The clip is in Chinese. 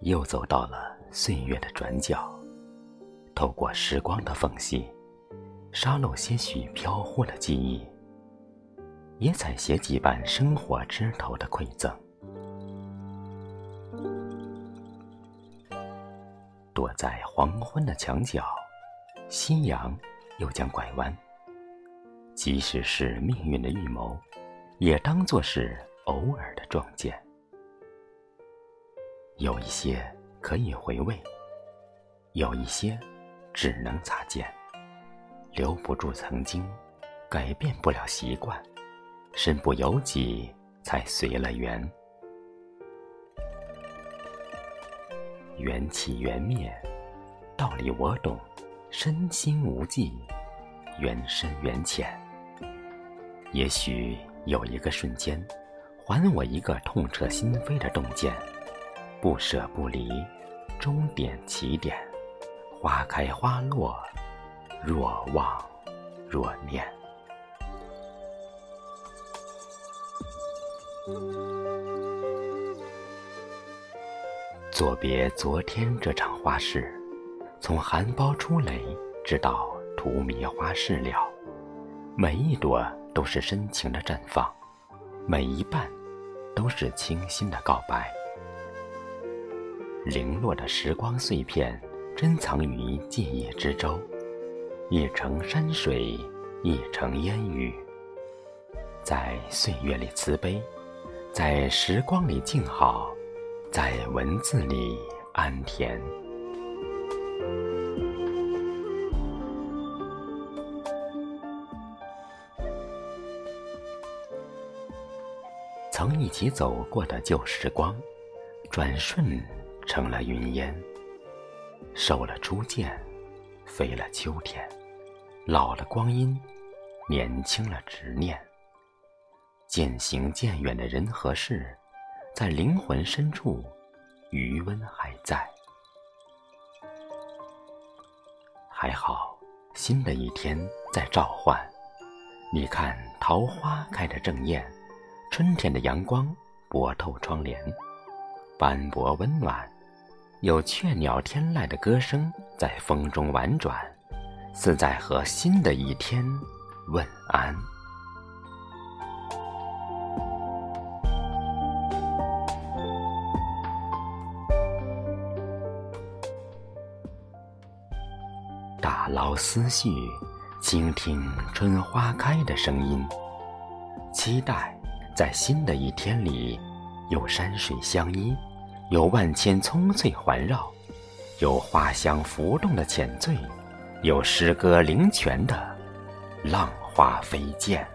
又走到了岁月的转角，透过时光的缝隙，沙漏些许飘忽的记忆，也采写几瓣生活枝头的馈赠。躲在黄昏的墙角，夕阳又将拐弯。即使是命运的预谋，也当作是偶尔的撞见。有一些可以回味，有一些只能擦肩。留不住曾经，改变不了习惯，身不由己才随了缘。缘起缘灭，道理我懂，身心无际，缘深缘浅。也许有一个瞬间，还我一个痛彻心扉的洞见。不舍不离，终点起点，花开花落，若忘若念。作别昨天这场花事，从含苞初蕾，直到荼蘼花事了，每一朵都是深情的绽放，每一瓣都是清新的告白。零落的时光碎片，珍藏于记忆之舟，一程山水，一程烟雨，在岁月里慈悲，在时光里静好，在文字里安恬。曾一起走过的旧时光，转瞬。成了云烟，瘦了初见，飞了秋天，老了光阴，年轻了执念。渐行渐远的人和事，在灵魂深处，余温还在。还好，新的一天在召唤。你看，桃花开得正艳，春天的阳光薄透窗帘。斑驳温暖，有雀鸟天籁的歌声在风中婉转，似在和新的一天问安。打捞思绪，倾听春花开的声音，期待在新的一天里，有山水相依。有万千葱翠环绕，有花香浮动的浅醉，有诗歌灵泉的浪花飞溅。